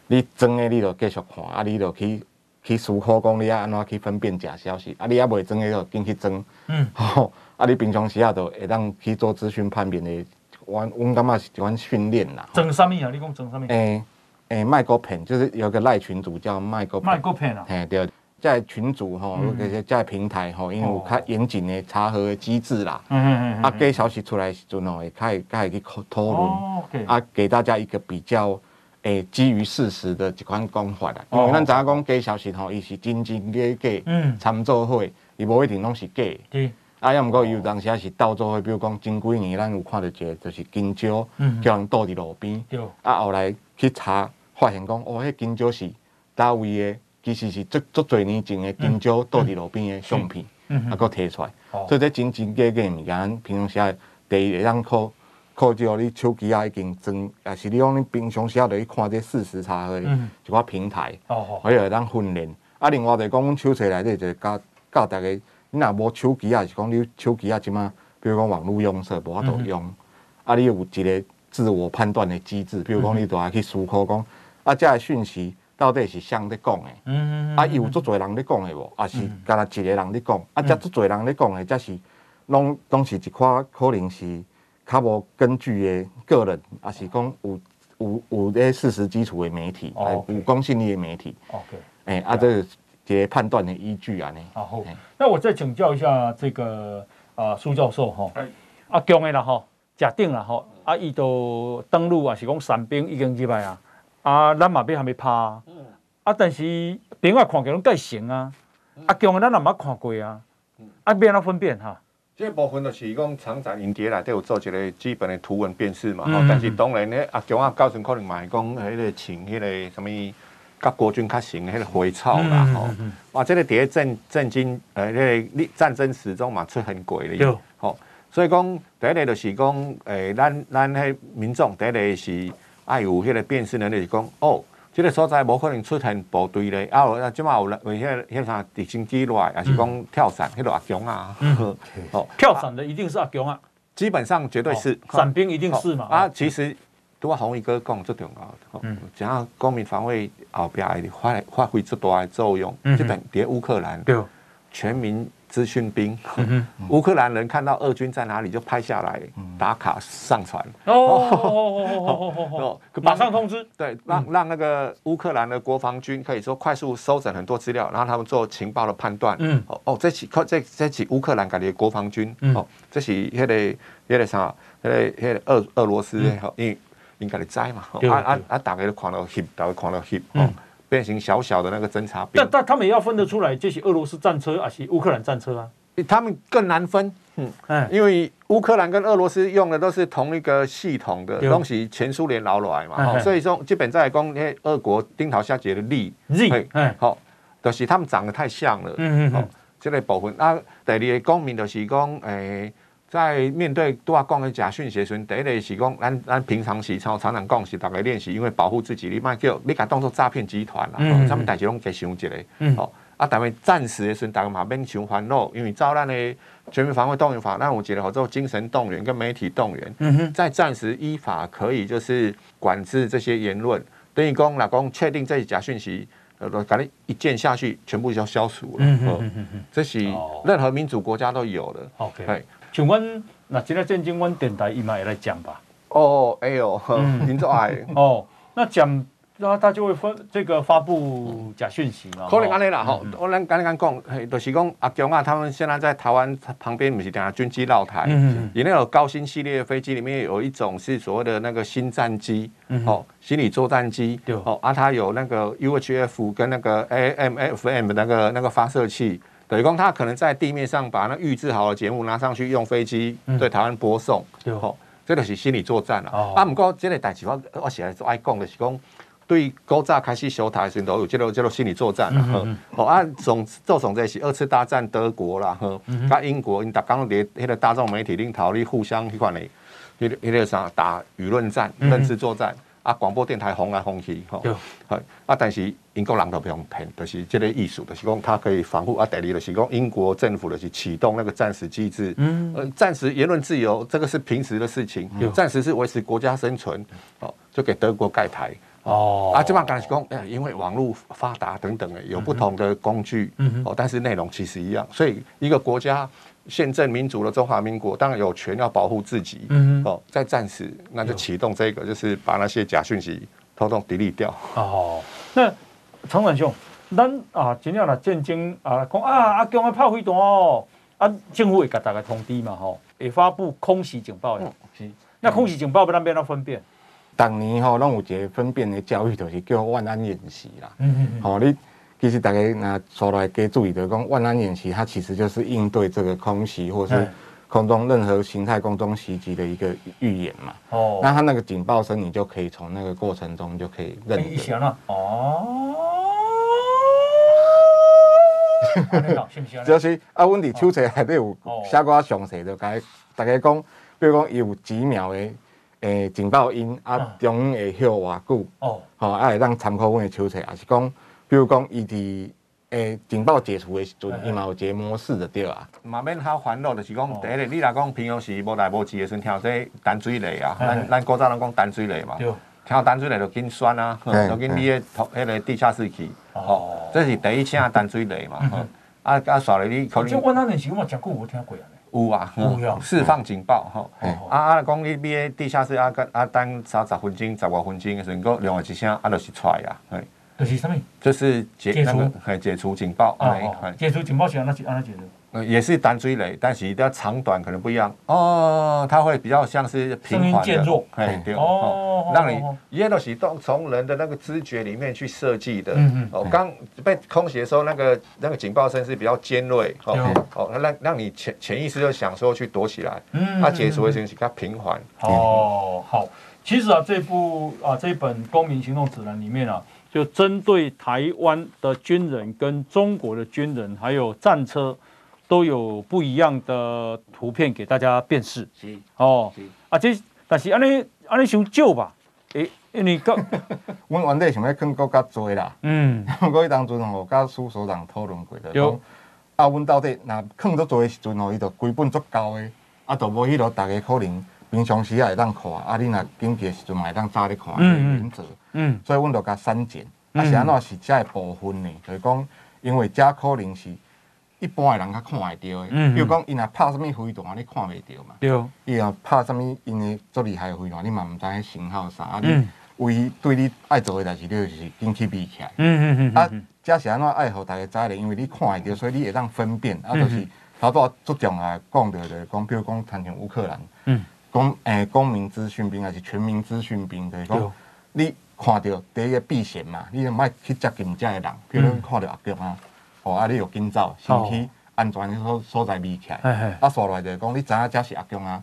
你装的你就继续看，啊，你就去去思考讲你爱安怎去分辨假消息，啊，你还未装的个进去装。嗯。*laughs* 吼。啊！你平常时啊，都会当去做资讯判别的，我我感觉是一款训练啦。装什么啊？你讲装什么？诶诶，麦克片就是有个赖群主叫麦克。麦克片啊？嘿，对，在群主吼，这些在平台吼，因为有较严谨的查核的机制啦。嗯嗯嗯。啊，假消息出来时阵吼，会较会较会去讨论。啊，给大家一个比较诶基于事实的一款讲法啦。因为咱知影讲假消息吼，伊是真真假假，嗯，参做伙，伊无一定拢是假。对。啊，要毋过伊有当时也是倒做伙，比如讲前几年咱有看到一个，就是金蕉，叫人倒伫路边。对。啊，后来去查，发现讲哦，迄金蕉是倒位的。其实是足足侪年前的金蕉倒伫路边的相片，啊，搁摕出来，所以这真真假假物件，平常时第一会当靠靠着你手机啊已经装，也是你讲你平常时要去看这事实查核的一个平台，或者会当训练。啊，另外就讲，阮手册内底就教教大家，你若无手机啊，是讲你手机啊，即马比如讲网络用色无法度用，啊，你有一个自我判断的机制，比如讲你都爱去思考讲，啊，这个讯息。到底是谁在讲的？嗯嗯啊，有足侪人在讲的无？啊，是干那一个人在讲？啊，这足侪人在讲的，这是拢拢是一块可能是较无根据的个人，啊，是讲有有有啲事实基础的媒体，有公信力的媒体。OK，哎，啊，这个一个判断的依据啊呢。好，那我再请教一下这个啊苏教授哈，啊，强的啦哈，假定啦哈，啊，伊都登陆啊，是讲山兵已经入来啊。啊，咱嘛边还没拍啊，啊，但是另外看起来拢介成啊，啊，强的咱也毋捌看过啊，啊，边怎分辨哈？这部分就是讲厂长因伫内底有做一个基本的图文辨识嘛，嗯、但是当然咧，啊，强啊，高层可能嘛是讲迄个请迄个什么，甲国军较成迄个回草啦，吼、嗯，哇、哦，这个谍战战经，呃，那个历战争史中嘛出很鬼的，吼。有，所以讲第一个就是讲，诶、欸，咱咱迄民众第一个是。爱有迄个辨识能力，是讲哦，这个所在无可能出现部队咧，啊，啊，即马有为迄个迄啥直升机落来，也是讲跳伞，迄落阿强啊，*laughs* *laughs* 哦，跳伞的一定是阿强啊，基本上绝对是，伞兵一定是嘛，啊，其实拄啊红衣哥讲最重要的，嗯，讲到公民防卫后壁会发发挥最大的作用，嗯，就等于乌克兰，对，全民。资讯兵，乌克兰人看到俄军在哪里就拍下来打卡上传。哦，马上通知，对，让让那个乌克兰的国防军可以说快速收整很多资料，然后他们做情报的判断。嗯，哦，这起这这起乌克兰改的国防军，哦，这是那个那个啥，那个那个俄俄罗斯，因应该的灾嘛，啊啊啊，大家都看到 hit，大家看到 hit，哦。变形小小的那个侦察兵，但但他们也要分得出来，这是俄罗斯战车还是乌克兰战车啊？他们更难分，嗯，因为乌克兰跟俄罗斯用的都是同一个系统的东西，前苏联留来嘛，所以说基本在讲，那俄国丁桃下节的力，对，好，就是他们长得太像了，嗯嗯，好，这类部分，啊第二个公民就是讲，诶。在面对多阿讲的假讯息时，第一类是讲，咱咱平常时常常常讲是大家练习，因为保护自己，你莫叫你敢当作诈骗集团啦，他们代志拢加想一个，哦，啊，但系暂时的时候，大家嘛免想烦恼，因为照咱的全民防卫动员法，那我觉得好做精神动员跟媒体动员，嗯哼，在暂时依法可以就是管制这些言论，等于讲老公确定这是假讯息，呃，反正一键下去，全部就消除了，嗯哼，这是任何民主国家都有的，OK。请问，那今天正经阮电台伊嘛会来讲吧？哦，哎呦，您做爱 *laughs* 哦，那讲，那他就会分这个发布假讯息嘛？*laughs* 可能安尼啦，吼，我咱刚刚讲，就是讲阿强啊，他们现在在台湾旁边，不是等下军机绕台，嗯，里面有高新系列的飞机，里面有一种是所谓的那个新战机，哦，心理作战机，对，哦，啊，它有那个 UHF 跟那个 AMFM 那个那个发射器。等于讲他可能在地面上把那预制好的节目拿上去，用飞机对台湾播送，吼，这个是心理作战啦。啊，不过这个代志我我是爱讲的是讲，对古早开始修台的时候都有这个这个心理作战啦。吼，啊，总做总这是二次大战德国啦，呵，甲英国因逐工伫迄个大众媒体领头，你互相迄款的，迄个迄个啥打舆论战、认知作战。啊，广播电台红来红去，吼，系啊，但是英国人都不用骗，就是这个意思，就是讲它可以防护啊。第二就是讲英国政府的是启动那个战时机制，嗯，呃，战时言论自由这个是平时的事情，暂时是维持国家生存，哦，就给德国盖台，哦，啊，这帮讲是讲，哎，因为网络发达等等的，有不同的工具，嗯，哦，但是内容其实一样，所以一个国家。宪政民主的中华民国当然有权要保护自己，嗯哼，哦，在战时那就启动这个，就是把那些假讯息统统 delete 掉。哦，那长短兄，咱啊，真正啦战争啊，讲啊，阿强要炮灰弹哦，啊，政府会给大家通知嘛，吼，会发布空袭警报的。是，那空袭警报要咱变哪分辨？当年吼，拢有一个分辨的教育，就是叫万安演习啦。嗯嗯嗯。好，你其实大家那出来给注意的，讲万安演习，它其实就是应对这个空袭或是空中任何形态空中袭击的一个预演嘛。哦。那它那个警报声，你就可以从那个过程中就可以认得。行了。哦。*laughs* 就是啊，阮伫手册内底有写过详细，就甲大家讲，比如讲伊有几秒的诶警报音，啊，中会歇偌久，哦，吼，啊会当参考阮的手册，也是讲，比如讲伊伫诶警报解除的时阵，伊嘛有一个模式就对啊。嘛免较烦恼，就是讲第一个，你若讲平常时无代无志的时阵，听这淡水雷啊，咱咱古早人讲淡水雷嘛，听到淡水雷就紧栓啊，就紧你的头迄个地下室去。哦，这是第一声淡水雷嘛，啊啊，刷了你可能。这万安演习我讲过，我听过啊。有啊，有释放警报吼。啊啊，讲你边地下室啊，啊等三十分钟、十外分钟的时候，个另外一声啊，就是出来啊。哎，就是什么？就是解那个，解除警报。解除警报是安那解？按哪解除？也是单追雷，但是它长短可能不一样哦。它会比较像是平缓的，哎，对哦，让你一切都是从从人的那个知觉里面去设计的。嗯嗯。哦，刚被空袭的时候，那个那个警报声是比较尖锐，哦哦，让让你潜潜意识就想说去躲起来。嗯。它解除的声音它平缓。哦，好。其实啊，这部啊这本《公民行动指南》里面啊，就针对台湾的军人跟中国的军人还有战车。都有不一样的图片给大家辨识。是哦，是啊，这但是安尼安尼想少吧？诶，因为个，阮原底想要更更加多啦。嗯，不过伊当阵吼，甲苏所长讨论过的。有啊，阮到底那更多做的时阵吼，伊就规本足够的，啊，就无迄落大家可能平常时也会当看，啊，你若紧急的时阵嘛会当早咧看。嗯嗯。嗯。所以阮就甲删减，啊是安怎是遮个部分呢？就是讲，因为遮可能是。一般诶人较看会到的，比如讲，伊若拍啥物飞弹，你看袂着嘛？对。伊若拍啥物，因为足厉害诶飞弹，你嘛毋知影型号啥。啊，你为对你爱做诶代志，你就是紧去避起来。嗯嗯嗯。啊，遮是安怎爱互大家知咧？因为你看会着，所以你会当分辨。啊，就是头拄足重要讲着就是，讲比如讲，谈像乌克兰，嗯，公诶公民资讯兵还是全民资讯兵，就是讲你看到第一个避险嘛，你唔爱去接近遮个人，比如讲看到阿强啊。哦，啊，你就紧走，先去安全的所所在避起来。啊，刷落来就讲你知影遮是阿强啊，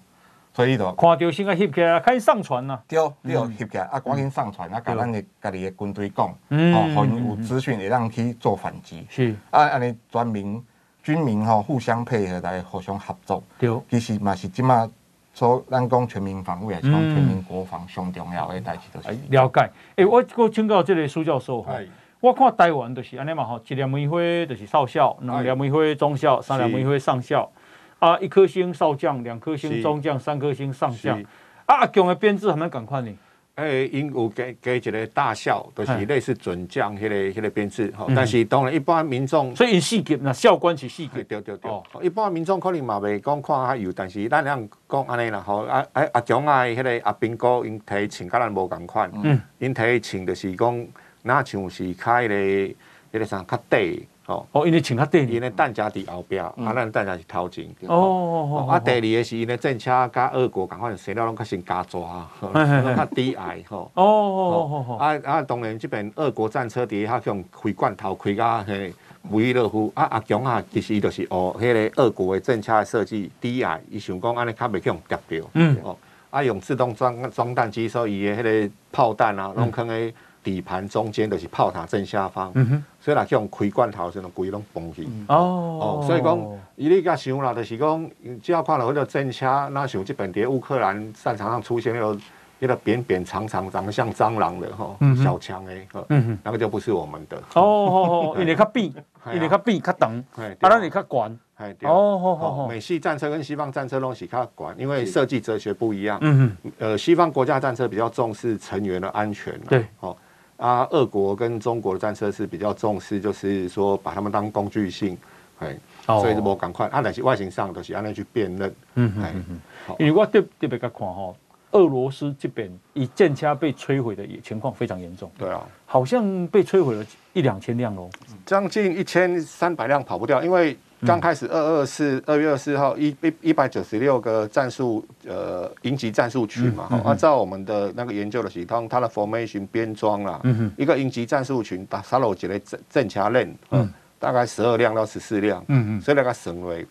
所以就看到先个翕起来，开始上传啦。对，你要翕起来，啊，赶紧上传，啊，甲咱的家己的军队讲，哦，互因有资讯会让去做反击。是。啊，安尼全民军民吼互相配合来互相合作。对。其实嘛是即马说咱讲全民防卫，还是讲全民国防上重要的代志，都是。了解。诶，我我请教这个苏教授哈。我看台湾就是安尼嘛吼，一粒梅花就是少校，两粒梅花中校，三粒梅花上校，啊，一颗星少将，两颗星中将，三颗星上将。啊，阿强的编制还蛮赶快呢。诶，因有给给一个大校，就是类似准将，迄个迄个编制吼。但是当然一般民众，所以因四级那校官是四级。对对对。一般民众可能嘛袂讲看较有，但是咱样讲安尼啦吼，啊啊阿强啊，迄个阿兵哥因提穿甲咱无共款，嗯，因提穿就是讲。那像是开咧，迄个啥较短，吼。哦，因为穿较短，因为弹夹伫后壁，啊，咱弹夹是头前。哦哦哦。啊，第二个是因为战车甲俄国共款，生了拢较先加抓，拢较低矮，吼。哦哦哦啊啊，当然这边俄国战车底下向开罐头开甲迄维伊勒夫，啊阿强啊，其实伊就是哦，迄个俄国的战车的设计低矮，伊想讲安尼较袂去用夹掉。嗯。哦，啊用自动装装弹机，所以伊的迄个炮弹啊，拢可能。底盘中间就是炮塔正下方，所以啦，用开罐头时，拢规拢崩去。哦哦，所以讲，伊你甲想啦，就是讲，只要看到迄个战车，那像这边在乌克兰战场上出现那个那个扁扁长长、长得像蟑螂的吼、嗯、小枪诶，嗯哼，那个就不是我们的。哦哦哦，*laughs* 因为较扁，因为较扁较长，啊，咱是较悬。哦哦哦，美系战车跟西方战车拢是较管，因为设计哲学不一样。嗯嗯，呃，西方国家战车比较重视成员的安全。对，哦。啊，俄国跟中国的战车是比较重视，就是说把他们当工具性，哎，所以就无赶快。啊，但是外形上都是按那去辨认。嗯嗯嗯。因为我特特别个看哈，俄罗斯这边以战车被摧毁的情况非常严重。对啊，好像被摧毁了一两千辆哦，将近一千三百辆跑不掉，因为刚开始二二四二月二十四号一一一百九十六个战术呃营级战术群嘛，按照我们的那个研究的系统，它的 formation 编装啦，一个营级战术群打沙罗杰的正正掐链，嗯，大概十二辆到十四辆，嗯嗯，所以那个省为。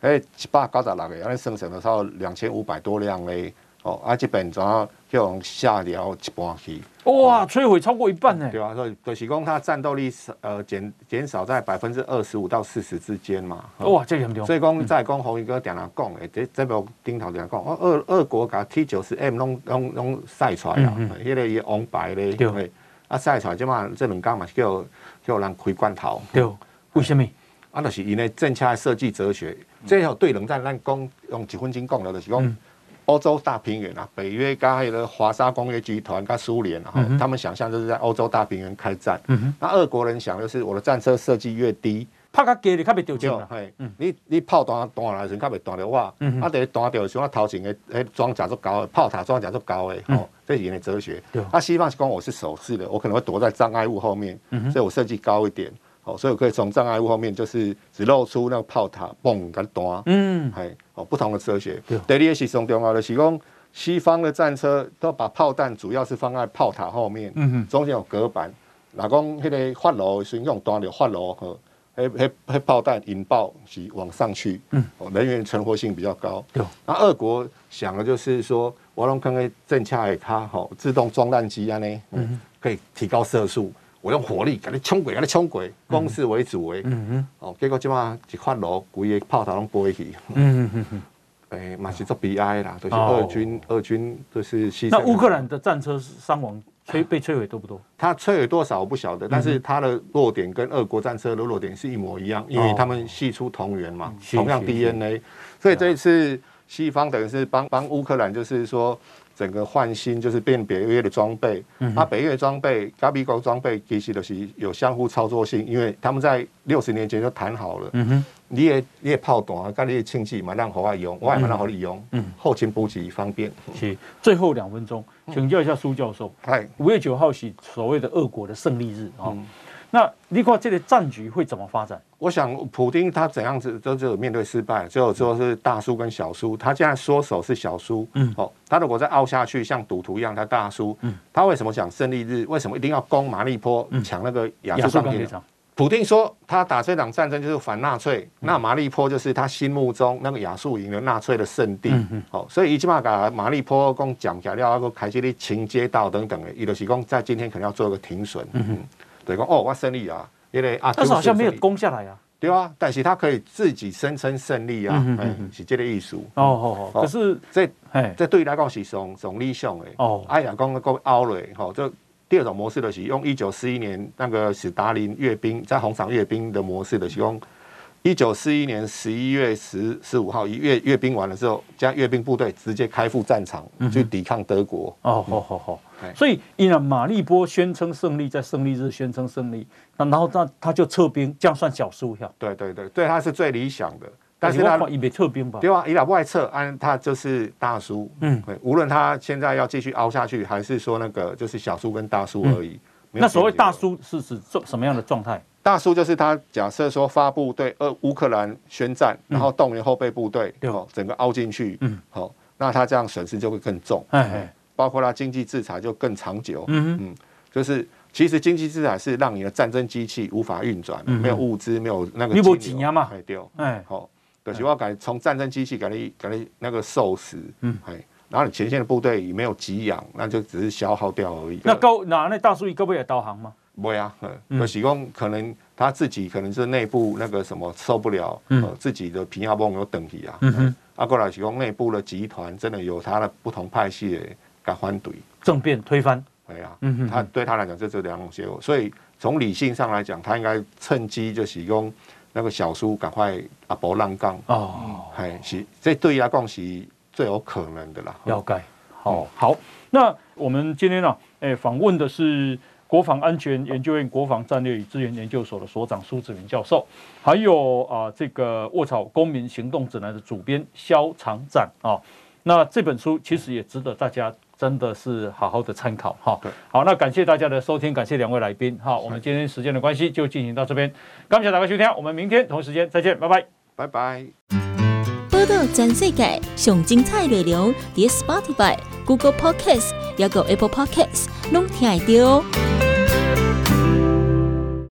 哎，一百九十六个，安尼生成了超两千五百多辆嘞。哦，啊，即边怎样用下掉一半去？哇，摧毁超过一半呢。对啊，所以就是讲它战斗力呃减减少在百分之二十五到四十之间嘛。哇，这严重。所以讲再讲红衣哥点样讲诶，这这边顶头点样讲，俄俄国甲 T 九十 M 拢拢拢晒出来啊，迄个伊王牌咧，对，啊晒出来即嘛这两天嘛是叫叫人开罐头。对，为什么？啊，就是因为正确的设计哲学。最后对冷战，咱讲用几分钟讲了，就是讲欧洲大平原啊，北约加还有个华沙工业集团跟苏联啊，他们想象就是在欧洲大平原开战。那俄国人想就是我的战车设计越低，炮较低，你较袂掉枪。你你炮弹弹来时较袂弹到我。啊，得弹到时我头前的诶装甲足高，炮塔装甲足高诶。哦，这是人的哲学。啊，西方是讲我是守势的，我可能会躲在障碍物后面，所以我设计高一点。哦，所以我可以从障碍物后面，就是只露出那个炮塔，嘣，跟弹。嗯，系哦，不同的哲学。对，第二个是上重要的是讲，西方的战车都把炮弹主要是放在炮塔后面，嗯哼，中间有隔板。那讲那个发炉是用弹的发炉和，迄迄迄炮弹引爆是往上去，嗯，人员存活性比较高。对，那俄国想的就是说，我用看看正恰的它好自动装弹机啊呢，嗯，可以提高射速。我用火力给你冲鬼，给你冲鬼，攻势为主诶。嗯嗯。哦，结果即马一发落，规个炮塔拢飞去。嗯嗯嗯。*laughs* 诶，嘛是做悲哀啦，都是俄军，俄军都是牺牲。那乌克兰的战车伤亡摧被摧毁多不多？它摧毁多少我不晓得，但是它的弱点跟俄国战车的弱点是一模一样，因为他们系出同源嘛，同样 DNA。所以这一次西方等于是帮帮乌克兰，就是说。整个换新就是变北约的装备，那北约装备、加比国装备其实都是有相互操作性，因为他们在六十年前就谈好了。嗯哼，你也你也炮弹，跟你的氢气嘛让好外用，我也蛮让好利用。嗯，后勤补给方便。是，最后两分钟，请教一下苏教授。哎，五月九号是所谓的俄国的胜利日啊。那你看这个战局会怎么发展？我想普丁他怎样子都只有面对失败，只有说是大输跟小输。他现在缩手是小输，嗯，哦，他如果再凹下去，像赌徒一样，他大输，嗯，他为什么讲胜利日？为什么一定要攻马利坡，抢那个亚速钢铁厂？普丁说他打这场战争就是反纳粹，那马利坡就是他心目中那个亚速营的纳粹的圣地，嗯，哦，所以一起码把马利坡攻讲起来，那个凯西利情街道等等的，伊就是讲在今天可能要做一个停损，嗯。对，讲哦，我胜利啊，因为啊，但是好像没有攻下来啊，对啊，但是他可以自己声称胜利啊，嗯嗯，是这个意思。哦哦哦，可是这哎，这对于来讲是从从理想的哦。哎呀，讲个奥雷哈，这第二种模式的是用一九四一年那个史达林阅兵在红场阅兵的模式的是用。一九四一年十一月十十五号，一阅阅兵完了之后，将阅兵部队直接开赴战场去抵抗德国。哦，好好好。所以，因为马利波宣称胜利，在胜利日宣称胜利，那然后他他就撤兵，这样算小输票。对对对，对他是最理想的。但是他也没撤兵吧？对啊，伊朗外撤，按他就是大输。嗯，无论他现在要继续凹下去，还是说那个就是小输跟大输而已。那所谓大输是指什么样的状态？大输就是他假设说发布对呃乌克兰宣战，然后动员后备部队，哦，整个凹进去，嗯，好，那他这样损失就会更重，哎，包括他经济制裁就更长久，嗯嗯，就是其实经济制裁是让你的战争机器无法运转，没有物资，没有那个，你不挤压嘛，丢，哎，好，就是我改从战争机器改你改你那个受死，嗯，哎，然后你前线的部队也没有给养，那就只是消耗掉而已。那高那那大输以各位也导航吗？不会啊，有时讲可能他自己可能是内部那个什么受不了，嗯，自己的平压绷有等级啊，嗯啊，过来是讲内部的集团真的有他的不同派系的敢反对，政变推翻，对啊，嗯他对他来讲这这两种结果，所以从理性上来讲，他应该趁机就是用那个小叔赶快阿博浪杠哦，哎是这对于来讲是最有可能的啦，要改，好，好，那我们今天呢，哎，访问的是。国防安全研究院国防战略与资源研究所的所长苏子云教授，还有啊这个卧草公民行动指南的主编萧长展啊，那这本书其实也值得大家真的是好好的参考哈。对，好，那感谢大家的收听，感谢两位来宾哈。我们今天时间的关系就进行到这边，感谢大家收听，我们明天同一时间再见，拜拜，拜拜。播到全世界上精彩内容，点 Spotify、Google Podcasts，还有 Apple Podcasts，拢听得到。